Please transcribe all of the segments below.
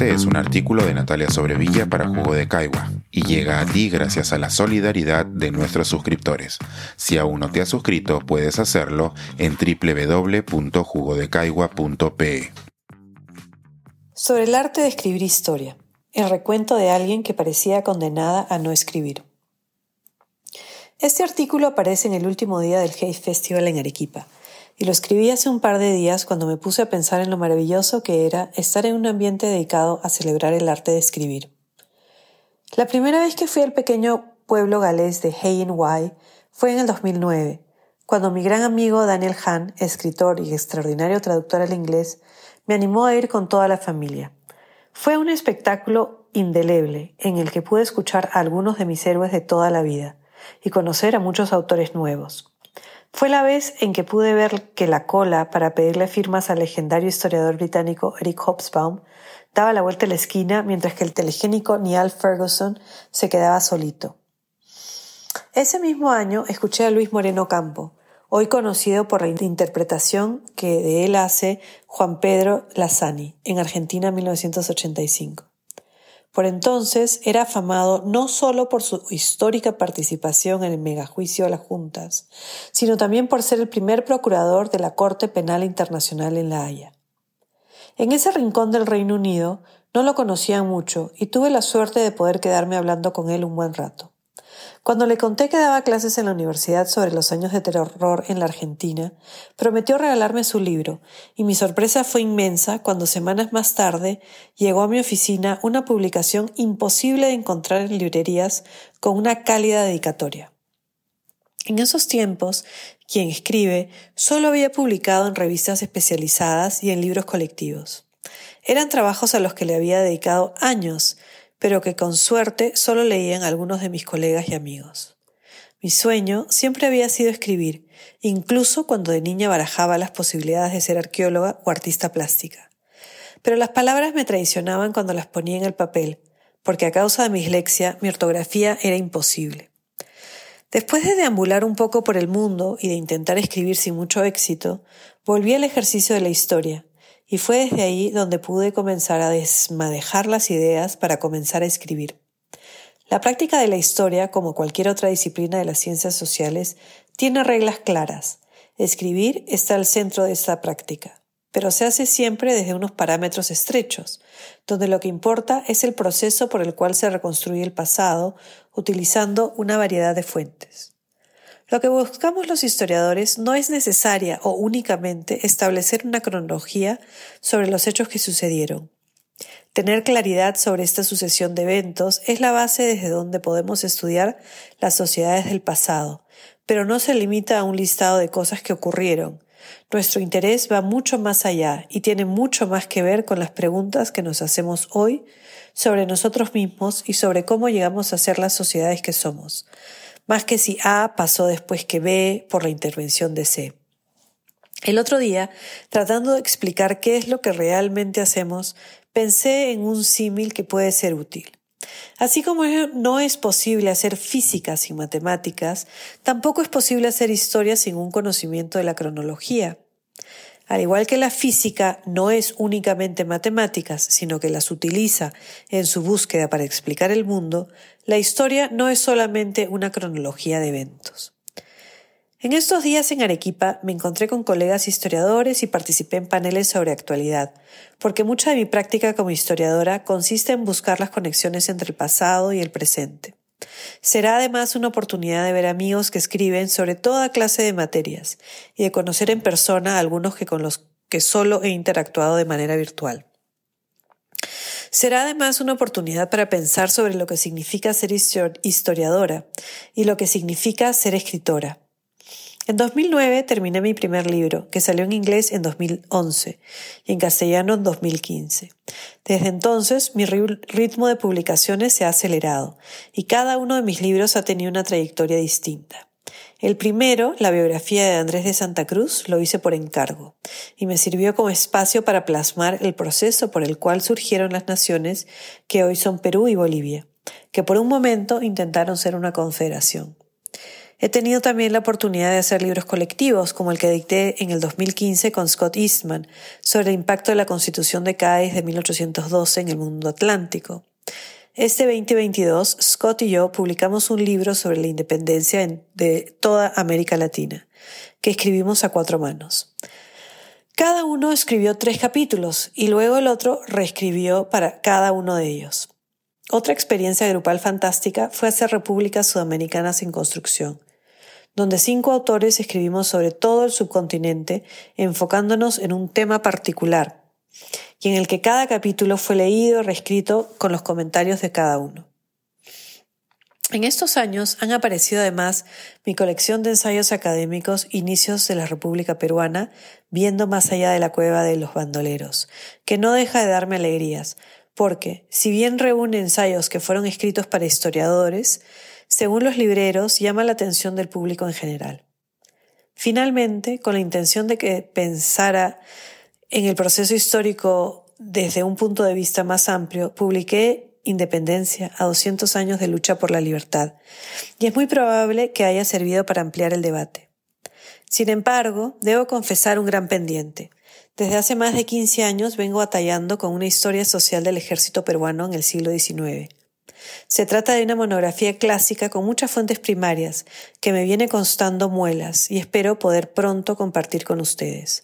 Este es un artículo de Natalia Sobrevilla para Jugo de Caigua y llega a ti gracias a la solidaridad de nuestros suscriptores. Si aún no te has suscrito, puedes hacerlo en www.jugodecaigua.pe. Sobre el arte de escribir historia. El recuento de alguien que parecía condenada a no escribir. Este artículo aparece en el último día del Hate Festival en Arequipa y lo escribí hace un par de días cuando me puse a pensar en lo maravilloso que era estar en un ambiente dedicado a celebrar el arte de escribir. La primera vez que fui al pequeño pueblo galés de Hay fue en el 2009, cuando mi gran amigo Daniel Hahn, escritor y extraordinario traductor al inglés, me animó a ir con toda la familia. Fue un espectáculo indeleble en el que pude escuchar a algunos de mis héroes de toda la vida y conocer a muchos autores nuevos. Fue la vez en que pude ver que la cola para pedirle firmas al legendario historiador británico Eric Hobsbawm daba la vuelta a la esquina mientras que el telegénico Neil Ferguson se quedaba solito. Ese mismo año escuché a Luis Moreno Campo, hoy conocido por la interpretación que de él hace Juan Pedro Lazzani en Argentina 1985. Por entonces era afamado no solo por su histórica participación en el megajuicio a las juntas, sino también por ser el primer procurador de la Corte Penal Internacional en La Haya. En ese rincón del Reino Unido no lo conocían mucho y tuve la suerte de poder quedarme hablando con él un buen rato. Cuando le conté que daba clases en la universidad sobre los años de terror en la Argentina, prometió regalarme su libro, y mi sorpresa fue inmensa cuando semanas más tarde llegó a mi oficina una publicación imposible de encontrar en librerías con una cálida dedicatoria. En esos tiempos, quien escribe solo había publicado en revistas especializadas y en libros colectivos. Eran trabajos a los que le había dedicado años, pero que con suerte solo leían algunos de mis colegas y amigos. Mi sueño siempre había sido escribir, incluso cuando de niña barajaba las posibilidades de ser arqueóloga o artista plástica. Pero las palabras me traicionaban cuando las ponía en el papel, porque a causa de mi dislexia mi ortografía era imposible. Después de deambular un poco por el mundo y de intentar escribir sin mucho éxito, volví al ejercicio de la historia, y fue desde ahí donde pude comenzar a desmadejar las ideas para comenzar a escribir. La práctica de la historia, como cualquier otra disciplina de las ciencias sociales, tiene reglas claras. Escribir está al centro de esta práctica, pero se hace siempre desde unos parámetros estrechos, donde lo que importa es el proceso por el cual se reconstruye el pasado utilizando una variedad de fuentes. Lo que buscamos los historiadores no es necesaria o únicamente establecer una cronología sobre los hechos que sucedieron. Tener claridad sobre esta sucesión de eventos es la base desde donde podemos estudiar las sociedades del pasado, pero no se limita a un listado de cosas que ocurrieron. Nuestro interés va mucho más allá y tiene mucho más que ver con las preguntas que nos hacemos hoy sobre nosotros mismos y sobre cómo llegamos a ser las sociedades que somos más que si A pasó después que B por la intervención de C. El otro día, tratando de explicar qué es lo que realmente hacemos, pensé en un símil que puede ser útil. Así como no es posible hacer física sin matemáticas, tampoco es posible hacer historia sin un conocimiento de la cronología. Al igual que la física no es únicamente matemáticas, sino que las utiliza en su búsqueda para explicar el mundo, la historia no es solamente una cronología de eventos. En estos días en Arequipa me encontré con colegas historiadores y participé en paneles sobre actualidad, porque mucha de mi práctica como historiadora consiste en buscar las conexiones entre el pasado y el presente. Será además una oportunidad de ver amigos que escriben sobre toda clase de materias y de conocer en persona a algunos que con los que solo he interactuado de manera virtual. Será además una oportunidad para pensar sobre lo que significa ser historiadora y lo que significa ser escritora. En 2009 terminé mi primer libro, que salió en inglés en 2011 y en castellano en 2015. Desde entonces mi ritmo de publicaciones se ha acelerado y cada uno de mis libros ha tenido una trayectoria distinta. El primero, la biografía de Andrés de Santa Cruz, lo hice por encargo y me sirvió como espacio para plasmar el proceso por el cual surgieron las naciones que hoy son Perú y Bolivia, que por un momento intentaron ser una confederación. He tenido también la oportunidad de hacer libros colectivos, como el que dicté en el 2015 con Scott Eastman, sobre el impacto de la Constitución de Cádiz de 1812 en el mundo atlántico. Este 2022, Scott y yo publicamos un libro sobre la independencia de toda América Latina, que escribimos a cuatro manos. Cada uno escribió tres capítulos y luego el otro reescribió para cada uno de ellos. Otra experiencia grupal fantástica fue hacer repúblicas sudamericanas en construcción donde cinco autores escribimos sobre todo el subcontinente, enfocándonos en un tema particular, y en el que cada capítulo fue leído, reescrito con los comentarios de cada uno. En estos años han aparecido además mi colección de ensayos académicos Inicios de la República Peruana, viendo más allá de la cueva de los bandoleros, que no deja de darme alegrías, porque, si bien reúne ensayos que fueron escritos para historiadores, según los libreros, llama la atención del público en general. Finalmente, con la intención de que pensara en el proceso histórico desde un punto de vista más amplio, publiqué Independencia a 200 años de lucha por la libertad, y es muy probable que haya servido para ampliar el debate. Sin embargo, debo confesar un gran pendiente. Desde hace más de 15 años vengo batallando con una historia social del ejército peruano en el siglo XIX. Se trata de una monografía clásica con muchas fuentes primarias que me viene constando muelas y espero poder pronto compartir con ustedes.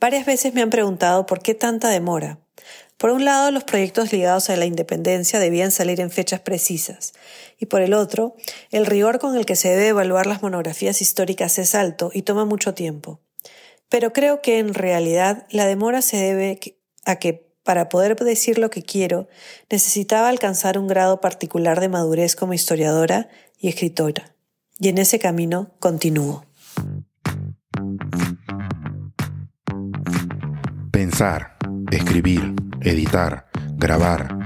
Varias veces me han preguntado por qué tanta demora. Por un lado, los proyectos ligados a la independencia debían salir en fechas precisas, y por el otro, el rigor con el que se debe evaluar las monografías históricas es alto y toma mucho tiempo. Pero creo que en realidad la demora se debe a que para poder decir lo que quiero, necesitaba alcanzar un grado particular de madurez como historiadora y escritora. Y en ese camino continúo. Pensar, escribir, editar, grabar,